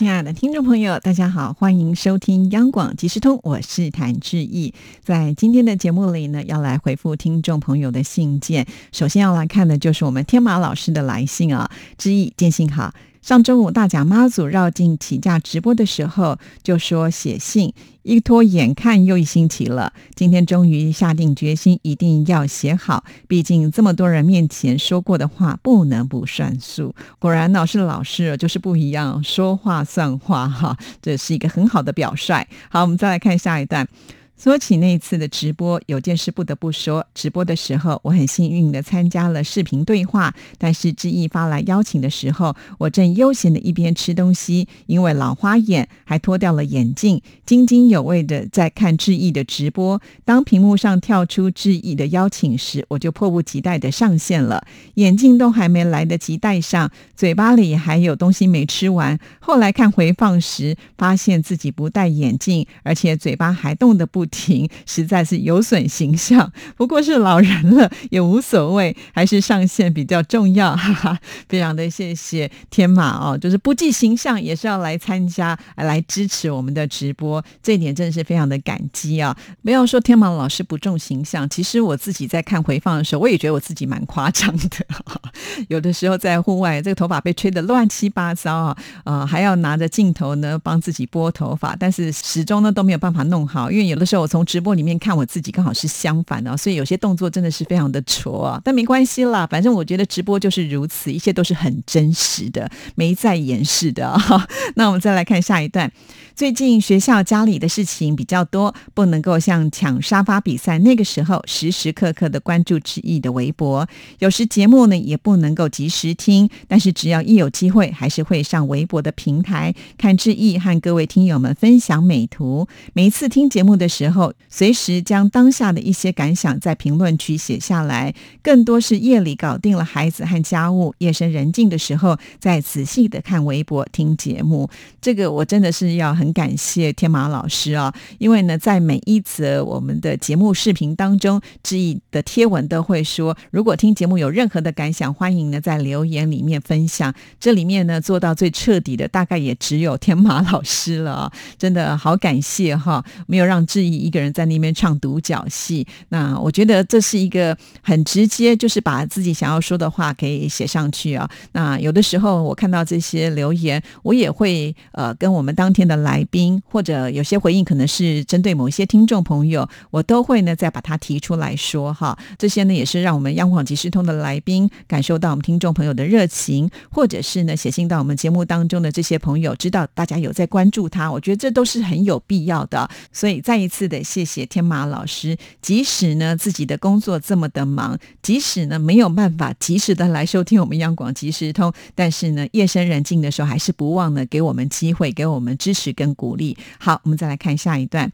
亲爱的听众朋友，大家好，欢迎收听央广即时通，我是谭志毅。在今天的节目里呢，要来回复听众朋友的信件。首先要来看的就是我们天马老师的来信啊，志毅，见信好。上周五大甲妈祖绕境起驾直播的时候，就说写信，一拖眼看又一星期了。今天终于下定决心，一定要写好。毕竟这么多人面前说过的话，不能不算数。果然老师老师就是不一样，说话算话哈，这是一个很好的表率。好，我们再来看下一段。说起那次的直播，有件事不得不说。直播的时候，我很幸运的参加了视频对话。但是志毅发来邀请的时候，我正悠闲的一边吃东西，因为老花眼还脱掉了眼镜，津津有味的在看志毅的直播。当屏幕上跳出志毅的邀请时，我就迫不及待的上线了。眼镜都还没来得及戴上，嘴巴里还有东西没吃完。后来看回放时，发现自己不戴眼镜，而且嘴巴还动得不。停，实在是有损形象。不过是老人了，也无所谓，还是上线比较重要。哈哈，非常的谢谢天马哦，就是不计形象也是要来参加，来支持我们的直播，这一点真的是非常的感激啊！不要说天马老师不重形象，其实我自己在看回放的时候，我也觉得我自己蛮夸张的。有的时候在户外，这个头发被吹得乱七八糟啊，呃，还要拿着镜头呢帮自己拨头发，但是始终呢都没有办法弄好，因为有的时候。我从直播里面看我自己，刚好是相反的，所以有些动作真的是非常的挫啊。但没关系啦，反正我觉得直播就是如此，一切都是很真实的，没在掩饰的。那我们再来看下一段。最近学校家里的事情比较多，不能够像抢沙发比赛那个时候时时刻刻的关注志毅的微博。有时节目呢也不能够及时听，但是只要一有机会，还是会上微博的平台看志毅和各位听友们分享美图。每一次听节目的时时候，随时将当下的一些感想在评论区写下来。更多是夜里搞定了孩子和家务，夜深人静的时候，再仔细的看微博听节目。这个我真的是要。很感谢天马老师啊，因为呢，在每一则我们的节目视频当中，志毅的贴文都会说，如果听节目有任何的感想，欢迎呢在留言里面分享。这里面呢做到最彻底的，大概也只有天马老师了啊，真的好感谢哈，没有让志毅一个人在那边唱独角戏。那我觉得这是一个很直接，就是把自己想要说的话给写上去啊。那有的时候我看到这些留言，我也会呃跟我们当天的来。来宾或者有些回应可能是针对某一些听众朋友，我都会呢再把它提出来说哈。这些呢也是让我们央广即时通的来宾感受到我们听众朋友的热情，或者是呢写信到我们节目当中的这些朋友知道大家有在关注他，我觉得这都是很有必要的。所以再一次是的谢谢天马老师，即使呢自己的工作这么的忙，即使呢没有办法及时的来收听我们央广即时通，但是呢夜深人静的时候还是不忘呢给我们机会，给我们支持。跟鼓励，好，我们再来看下一段。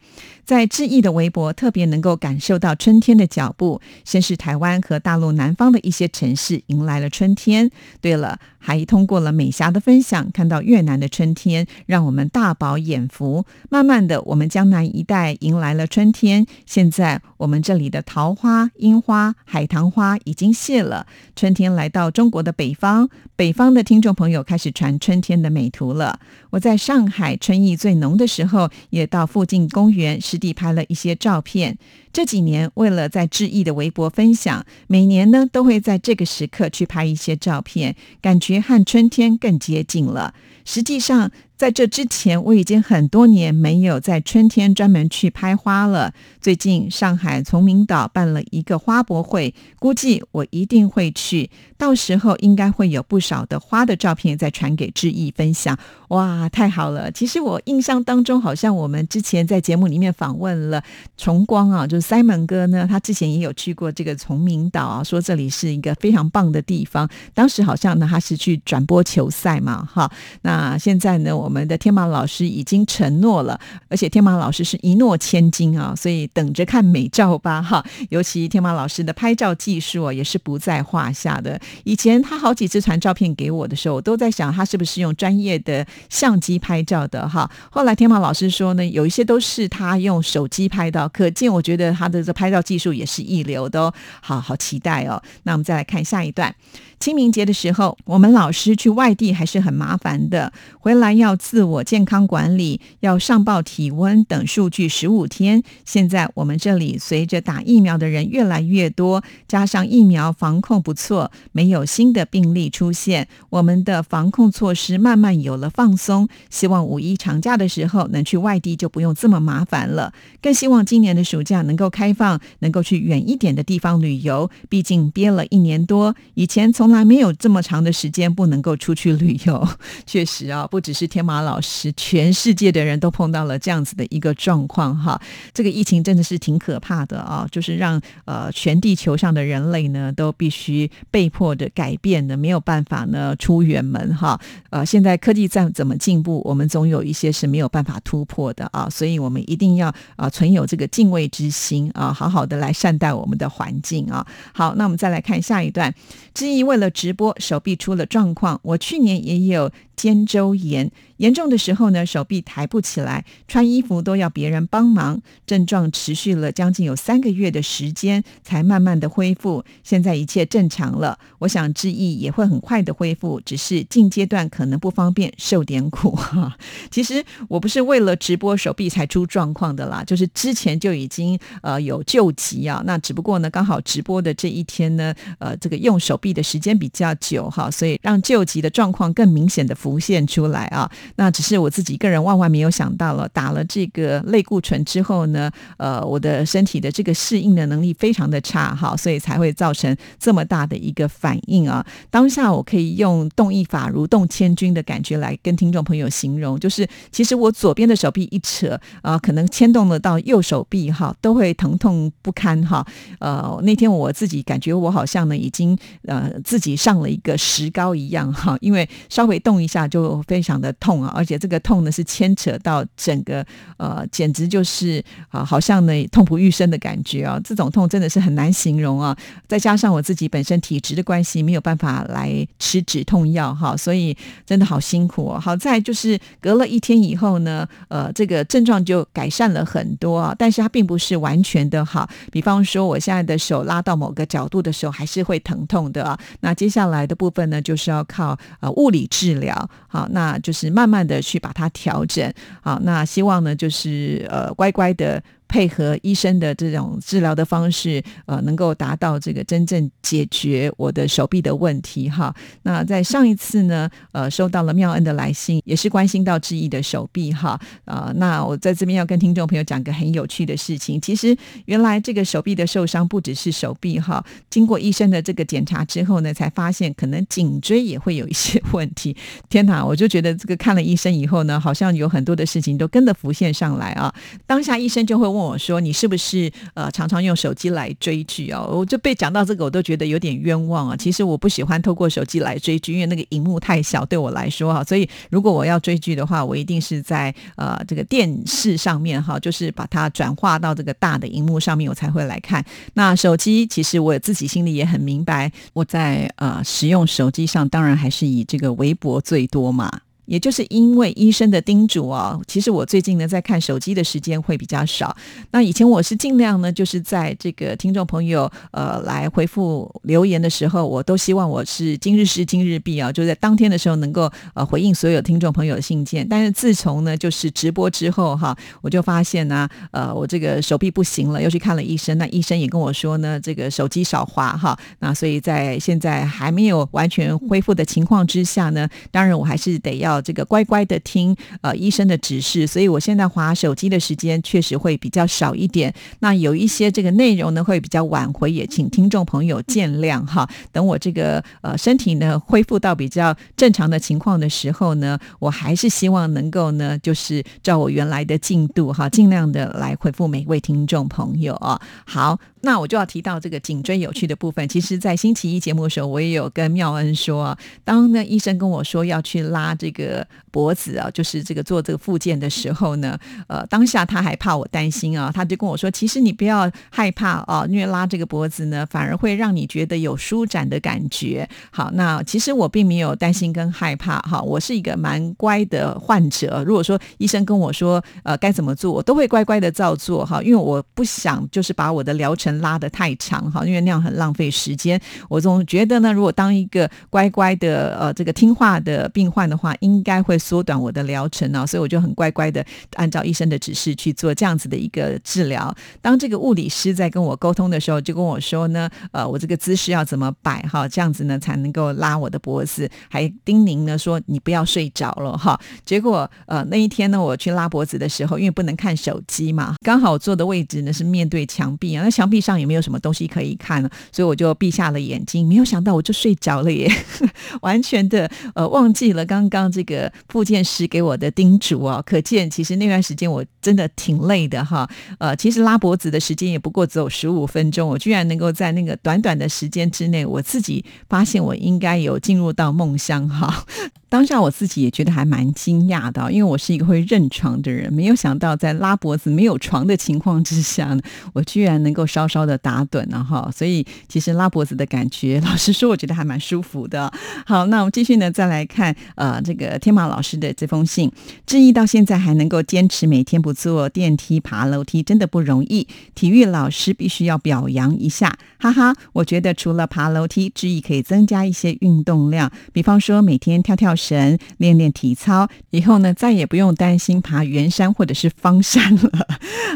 在志毅的微博，特别能够感受到春天的脚步。先是台湾和大陆南方的一些城市迎来了春天。对了，还通过了美霞的分享，看到越南的春天，让我们大饱眼福。慢慢的，我们江南一带迎来了春天。现在，我们这里的桃花、樱花、海棠花已经谢了。春天来到中国的北方，北方的听众朋友开始传春天的美图了。我在上海春意。最浓的时候，也到附近公园地拍了一些照片。这几年，为了在志毅的微博分享，每年呢都会在这个时刻去拍一些照片，感觉和春天更接近了。实际上，在这之前，我已经很多年没有在春天专门去拍花了。最近，上海崇明岛办了一个花博会，估计我一定会去。到时候应该会有不少的花的照片再传给志毅分享。哇，太好了！其实我印象当中，好像我们之前在节目里面访问了崇光啊，就是 Simon 哥呢，他之前也有去过这个崇明岛啊，说这里是一个非常棒的地方。当时好像呢，他是去转播球赛嘛，哈。那现在呢，我。我们的天马老师已经承诺了，而且天马老师是一诺千金啊，所以等着看美照吧哈。尤其天马老师的拍照技术也是不在话下的。以前他好几次传照片给我的时候，我都在想他是不是用专业的相机拍照的哈。后来天马老师说呢，有一些都是他用手机拍到，可见我觉得他的这拍照技术也是一流的哦。好好期待哦。那我们再来看下一段。清明节的时候，我们老师去外地还是很麻烦的，回来要自我健康管理，要上报体温等数据十五天。现在我们这里随着打疫苗的人越来越多，加上疫苗防控不错，没有新的病例出现，我们的防控措施慢慢有了放松。希望五一长假的时候能去外地就不用这么麻烦了，更希望今年的暑假能够开放，能够去远一点的地方旅游。毕竟憋了一年多，以前从从来没有这么长的时间不能够出去旅游，确实啊，不只是天马老师，全世界的人都碰到了这样子的一个状况哈。这个疫情真的是挺可怕的啊，就是让呃全地球上的人类呢都必须被迫的改变的，没有办法呢出远门哈。呃，现在科技再怎么进步，我们总有一些是没有办法突破的啊，所以我们一定要啊存有这个敬畏之心啊，好好的来善待我们的环境啊。好，那我们再来看下一段，知意为了直播，手臂出了状况。我去年也有。肩周炎严重的时候呢，手臂抬不起来，穿衣服都要别人帮忙。症状持续了将近有三个月的时间，才慢慢的恢复。现在一切正常了，我想志毅也会很快的恢复，只是近阶段可能不方便，受点苦哈。其实我不是为了直播手臂才出状况的啦，就是之前就已经呃有救急啊。那只不过呢，刚好直播的这一天呢，呃，这个用手臂的时间时间比较久哈，所以让救急的状况更明显的。浮现出来啊，那只是我自己个人万万没有想到了。打了这个类固醇之后呢，呃，我的身体的这个适应的能力非常的差哈，所以才会造成这么大的一个反应啊。当下我可以用动一法如动千钧的感觉来跟听众朋友形容，就是其实我左边的手臂一扯啊，可能牵动了到右手臂哈，都会疼痛不堪哈。呃，那天我自己感觉我好像呢已经呃自自己上了一个石膏一样哈，因为稍微动一下。就非常的痛啊，而且这个痛呢是牵扯到整个呃，简直就是啊，好像呢痛不欲生的感觉啊。这种痛真的是很难形容啊。再加上我自己本身体质的关系，没有办法来吃止痛药哈，所以真的好辛苦哦。好在就是隔了一天以后呢，呃，这个症状就改善了很多啊，但是它并不是完全的好。比方说，我现在的手拉到某个角度的时候，还是会疼痛的啊。那接下来的部分呢，就是要靠呃物理治疗。好，那就是慢慢的去把它调整。好，那希望呢，就是呃，乖乖的。配合医生的这种治疗的方式，呃，能够达到这个真正解决我的手臂的问题哈。那在上一次呢，呃，收到了妙恩的来信，也是关心到志毅的手臂哈。啊，那我在这边要跟听众朋友讲个很有趣的事情。其实原来这个手臂的受伤不只是手臂哈，经过医生的这个检查之后呢，才发现可能颈椎也会有一些问题。天哪，我就觉得这个看了医生以后呢，好像有很多的事情都跟着浮现上来啊。当下医生就会。问我说：“你是不是呃常常用手机来追剧哦？”我就被讲到这个，我都觉得有点冤枉啊。其实我不喜欢透过手机来追剧，因为那个荧幕太小，对我来说哈。所以如果我要追剧的话，我一定是在呃这个电视上面哈，就是把它转化到这个大的荧幕上面，我才会来看。那手机其实我自己心里也很明白，我在呃使用手机上，当然还是以这个微博最多嘛。也就是因为医生的叮嘱哦，其实我最近呢在看手机的时间会比较少。那以前我是尽量呢，就是在这个听众朋友呃来回复留言的时候，我都希望我是今日事今日毕啊，就在当天的时候能够呃回应所有听众朋友的信件。但是自从呢就是直播之后哈，我就发现呢呃我这个手臂不行了，又去看了医生。那医生也跟我说呢，这个手机少滑哈。那所以在现在还没有完全恢复的情况之下呢，当然我还是得要。这个乖乖的听呃医生的指示，所以我现在划手机的时间确实会比较少一点。那有一些这个内容呢会比较晚回，也请听众朋友见谅哈。等我这个呃身体呢恢复到比较正常的情况的时候呢，我还是希望能够呢就是照我原来的进度哈，尽量的来回复每位听众朋友啊。好。那我就要提到这个颈椎有趣的部分。其实，在星期一节目的时候，我也有跟妙恩说，当呢医生跟我说要去拉这个个脖子啊，就是这个做这个复健的时候呢，呃，当下他还怕我担心啊，他就跟我说，其实你不要害怕啊，因为拉这个脖子呢，反而会让你觉得有舒展的感觉。好，那其实我并没有担心跟害怕哈，我是一个蛮乖的患者。如果说医生跟我说呃该怎么做，我都会乖乖的照做哈，因为我不想就是把我的疗程拉得太长哈，因为那样很浪费时间。我总觉得呢，如果当一个乖乖的呃这个听话的病患的话，应应该会缩短我的疗程啊，所以我就很乖乖的按照医生的指示去做这样子的一个治疗。当这个物理师在跟我沟通的时候，就跟我说呢，呃，我这个姿势要怎么摆哈，这样子呢才能够拉我的脖子，还叮咛呢说你不要睡着了哈。结果呃那一天呢，我去拉脖子的时候，因为不能看手机嘛，刚好坐的位置呢是面对墙壁啊，那墙壁上也没有什么东西可以看了，所以我就闭下了眼睛，没有想到我就睡着了耶，完全的呃忘记了刚刚这个复健师给我的叮嘱哦，可见其实那段时间我真的挺累的哈。呃，其实拉脖子的时间也不过只有十五分钟，我居然能够在那个短短的时间之内，我自己发现我应该有进入到梦乡哈。当下我自己也觉得还蛮惊讶的，因为我是一个会认床的人，没有想到在拉脖子没有床的情况之下呢，我居然能够稍稍的打盹了哈。所以其实拉脖子的感觉，老实说，我觉得还蛮舒服的。好，那我们继续呢，再来看呃这个天马老师的这封信，志毅到现在还能够坚持每天不坐电梯爬楼梯，真的不容易。体育老师必须要表扬一下，哈哈。我觉得除了爬楼梯，志毅可以增加一些运动量，比方说每天跳跳。神练练体操，以后呢再也不用担心爬圆山或者是方山了。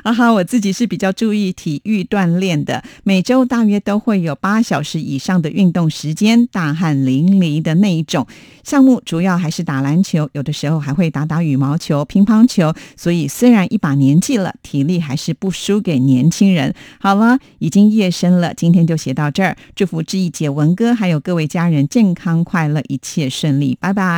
啊哈，我自己是比较注意体育锻炼的，每周大约都会有八小时以上的运动时间，大汗淋漓的那一种。项目主要还是打篮球，有的时候还会打打羽毛球、乒乓球。所以虽然一把年纪了，体力还是不输给年轻人。好了，已经夜深了，今天就写到这儿。祝福志毅姐、文哥还有各位家人健康快乐，一切顺利。拜拜。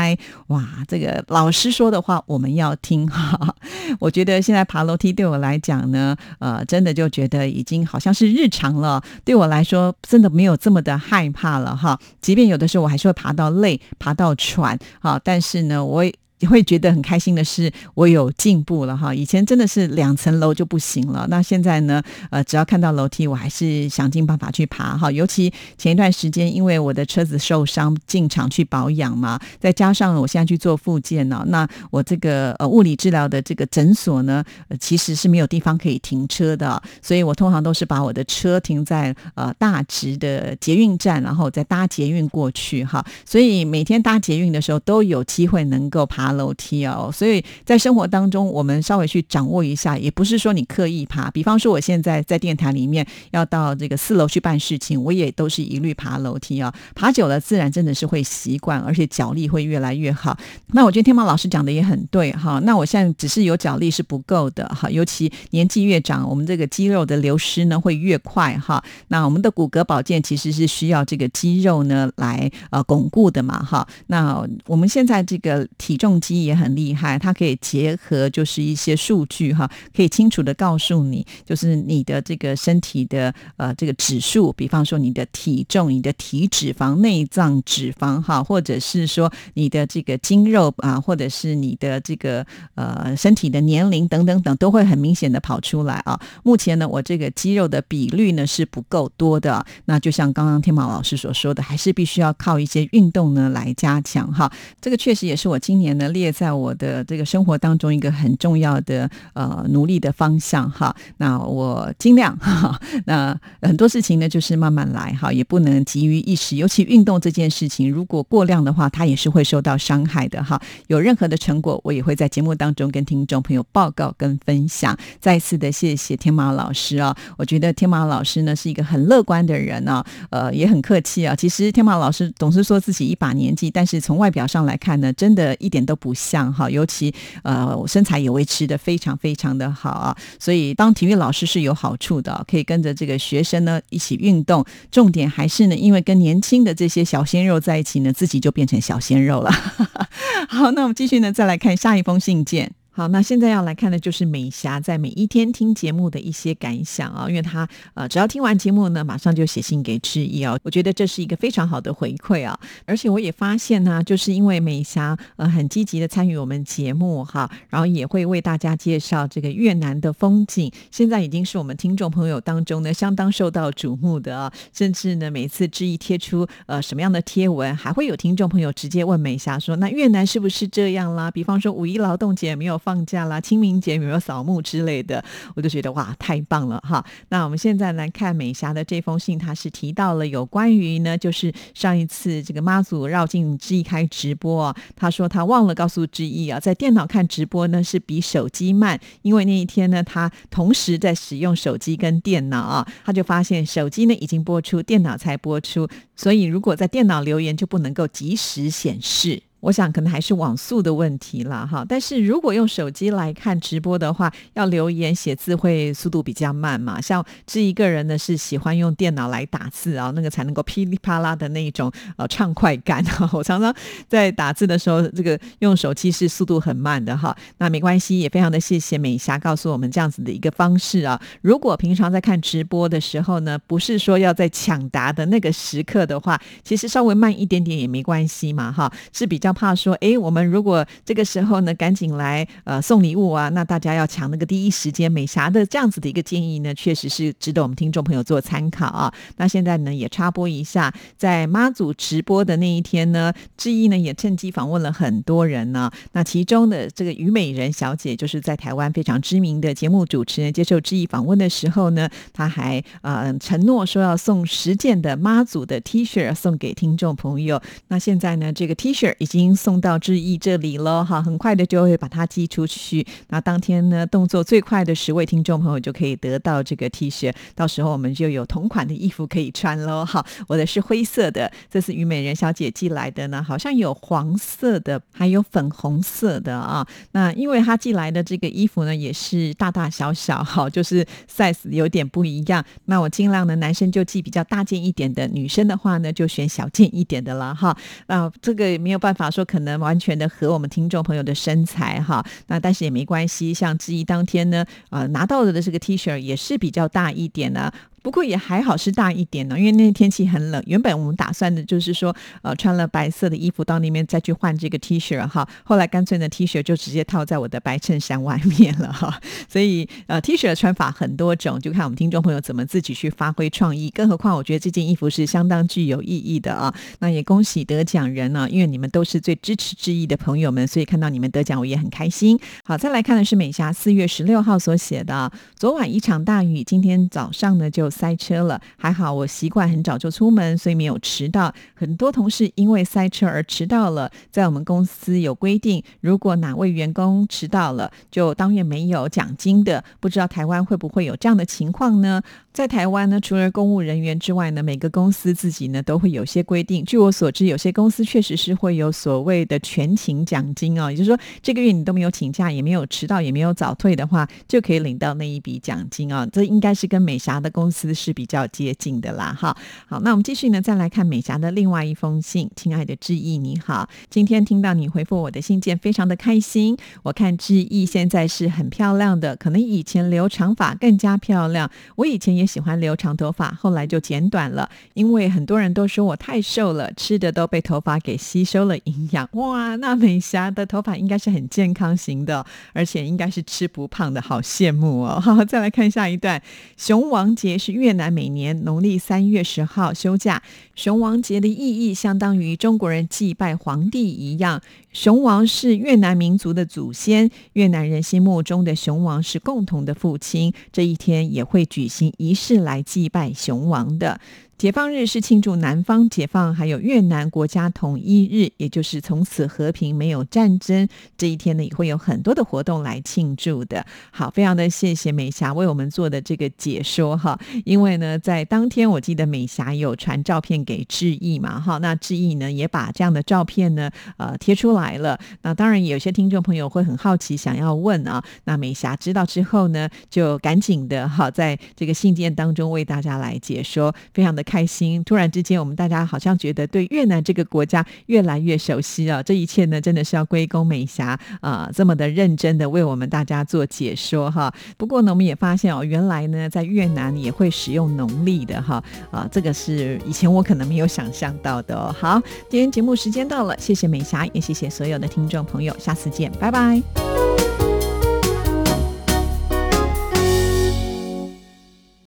哇，这个老师说的话我们要听哈。我觉得现在爬楼梯对我来讲呢，呃，真的就觉得已经好像是日常了。对我来说，真的没有这么的害怕了哈。即便有的时候我还是会爬到累、爬到喘哈，但是呢，我。你会觉得很开心的是，我有进步了哈。以前真的是两层楼就不行了，那现在呢？呃，只要看到楼梯，我还是想尽办法去爬哈。尤其前一段时间，因为我的车子受伤，进厂去保养嘛，再加上我现在去做复健呢，那我这个呃物理治疗的这个诊所呢，其实是没有地方可以停车的，所以我通常都是把我的车停在呃大直的捷运站，然后再搭捷运过去哈。所以每天搭捷运的时候，都有机会能够爬。楼梯哦，所以在生活当中，我们稍微去掌握一下，也不是说你刻意爬。比方说，我现在在电台里面要到这个四楼去办事情，我也都是一律爬楼梯啊。爬久了，自然真的是会习惯，而且脚力会越来越好。那我觉得天猫老师讲的也很对哈。那我现在只是有脚力是不够的哈，尤其年纪越长，我们这个肌肉的流失呢会越快哈。那我们的骨骼保健其实是需要这个肌肉呢来呃巩固的嘛哈。那我们现在这个体重。机也很厉害，它可以结合就是一些数据哈，可以清楚的告诉你，就是你的这个身体的呃这个指数，比方说你的体重、你的体脂肪、内脏脂肪哈，或者是说你的这个肌肉啊，或者是你的这个呃身体的年龄等等等，都会很明显的跑出来啊。目前呢，我这个肌肉的比率呢是不够多的，那就像刚刚天马老师所说的，还是必须要靠一些运动呢来加强哈。这个确实也是我今年呢。列在我的这个生活当中一个很重要的呃努力的方向哈，那我尽量哈，那很多事情呢就是慢慢来哈，也不能急于一时，尤其运动这件事情，如果过量的话，它也是会受到伤害的哈。有任何的成果，我也会在节目当中跟听众朋友报告跟分享。再次的谢谢天马老师啊，我觉得天马老师呢是一个很乐观的人啊，呃也很客气啊。其实天马老师总是说自己一把年纪，但是从外表上来看呢，真的一点都。不像哈，尤其呃，身材也维持的非常非常的好啊，所以当体育老师是有好处的，可以跟着这个学生呢一起运动。重点还是呢，因为跟年轻的这些小鲜肉在一起呢，自己就变成小鲜肉了。好，那我们继续呢，再来看下一封信件。好，那现在要来看的就是美霞在每一天听节目的一些感想啊，因为她呃，只要听完节目呢，马上就写信给志毅啊，我觉得这是一个非常好的回馈啊，而且我也发现呢，就是因为美霞呃很积极的参与我们节目哈，然后也会为大家介绍这个越南的风景，现在已经是我们听众朋友当中呢相当受到瞩目的啊，甚至呢每次志毅贴出呃什么样的贴文，还会有听众朋友直接问美霞说，那越南是不是这样啦？比方说五一劳动节没有。放假啦，清明节有没有扫墓之类的？我就觉得哇，太棒了哈！那我们现在来看美霞的这封信，她是提到了有关于呢，就是上一次这个妈祖绕境之一开直播，她说她忘了告诉之一啊，在电脑看直播呢是比手机慢，因为那一天呢，她同时在使用手机跟电脑啊，她就发现手机呢已经播出，电脑才播出，所以如果在电脑留言就不能够及时显示。我想可能还是网速的问题了哈，但是如果用手机来看直播的话，要留言写字会速度比较慢嘛。像这一个人呢是喜欢用电脑来打字啊，那个才能够噼里啪啦的那种呃畅快感哈。我常常在打字的时候，这个用手机是速度很慢的哈。那没关系，也非常的谢谢美霞告诉我们这样子的一个方式啊。如果平常在看直播的时候呢，不是说要在抢答的那个时刻的话，其实稍微慢一点点也没关系嘛哈，是比较。怕说，哎，我们如果这个时候呢，赶紧来呃送礼物啊，那大家要抢那个第一时间。美霞的这样子的一个建议呢，确实是值得我们听众朋友做参考啊。那现在呢，也插播一下，在妈祖直播的那一天呢，志毅呢也趁机访问了很多人呢。那其中的这个虞美人小姐，就是在台湾非常知名的节目主持人，接受志毅访问的时候呢，她还呃承诺说要送十件的妈祖的 T 恤送给听众朋友。那现在呢，这个 T 恤已经。已经送到志毅这里了哈，很快的就会把它寄出去。那当天呢，动作最快的十位听众朋友就可以得到这个 T 恤，到时候我们就有同款的衣服可以穿喽哈。我的是灰色的，这是虞美人小姐寄来的呢，好像有黄色的，还有粉红色的啊。那因为她寄来的这个衣服呢，也是大大小小哈，就是 size 有点不一样。那我尽量呢，男生就寄比较大件一点的，女生的话呢，就选小件一点的了哈。那这个也没有办法。说可能完全的合我们听众朋友的身材哈，那但是也没关系。像之一当天呢，呃，拿到的这个 T 恤也是比较大一点呢。不过也还好是大一点呢，因为那天气很冷。原本我们打算的就是说，呃，穿了白色的衣服到那边再去换这个 T 恤哈。后来干脆呢，T 恤就直接套在我的白衬衫外面了哈。所以呃，T 恤的穿法很多种，就看我们听众朋友怎么自己去发挥创意。更何况我觉得这件衣服是相当具有意义的啊。那也恭喜得奖人呢，因为你们都是最支持之意的朋友们，所以看到你们得奖我也很开心。好，再来看的是美霞四月十六号所写的，昨晚一场大雨，今天早上呢就。塞车了，还好我习惯很早就出门，所以没有迟到。很多同事因为塞车而迟到了，在我们公司有规定，如果哪位员工迟到了，就当月没有奖金的。不知道台湾会不会有这样的情况呢？在台湾呢，除了公务人员之外呢，每个公司自己呢都会有些规定。据我所知，有些公司确实是会有所谓的全勤奖金啊，也就是说，这个月你都没有请假，也没有迟到，也没有早退的话，就可以领到那一笔奖金啊。这应该是跟美霞的公司是比较接近的啦。哈，好，那我们继续呢，再来看美霞的另外一封信。亲爱的志毅，你好，今天听到你回复我的信件，非常的开心。我看志毅现在是很漂亮的，可能以前留长发更加漂亮。我以前也。喜欢留长头发，后来就剪短了，因为很多人都说我太瘦了，吃的都被头发给吸收了营养。哇，那美霞的头发应该是很健康型的，而且应该是吃不胖的，好羡慕哦！好，再来看下一段，熊王节是越南每年农历三月十号休假。熊王节的意义相当于中国人祭拜皇帝一样。熊王是越南民族的祖先，越南人心目中的熊王是共同的父亲。这一天也会举行仪式来祭拜熊王的。解放日是庆祝南方解放，还有越南国家统一日，也就是从此和平没有战争这一天呢，也会有很多的活动来庆祝的。好，非常的谢谢美霞为我们做的这个解说哈。因为呢，在当天我记得美霞有传照片给志毅嘛，哈，那志毅呢也把这样的照片呢呃贴出来了。那当然有些听众朋友会很好奇，想要问啊，那美霞知道之后呢，就赶紧的哈，在这个信件当中为大家来解说，非常的。开心。突然之间，我们大家好像觉得对越南这个国家越来越熟悉啊！这一切呢，真的是要归功美霞啊，这么的认真的为我们大家做解说哈。不过呢，我们也发现哦，原来呢，在越南也会使用农历的哈啊，这个是以前我可能没有想象到的哦。好，今天节目时间到了，谢谢美霞，也谢谢所有的听众朋友，下次见，拜拜。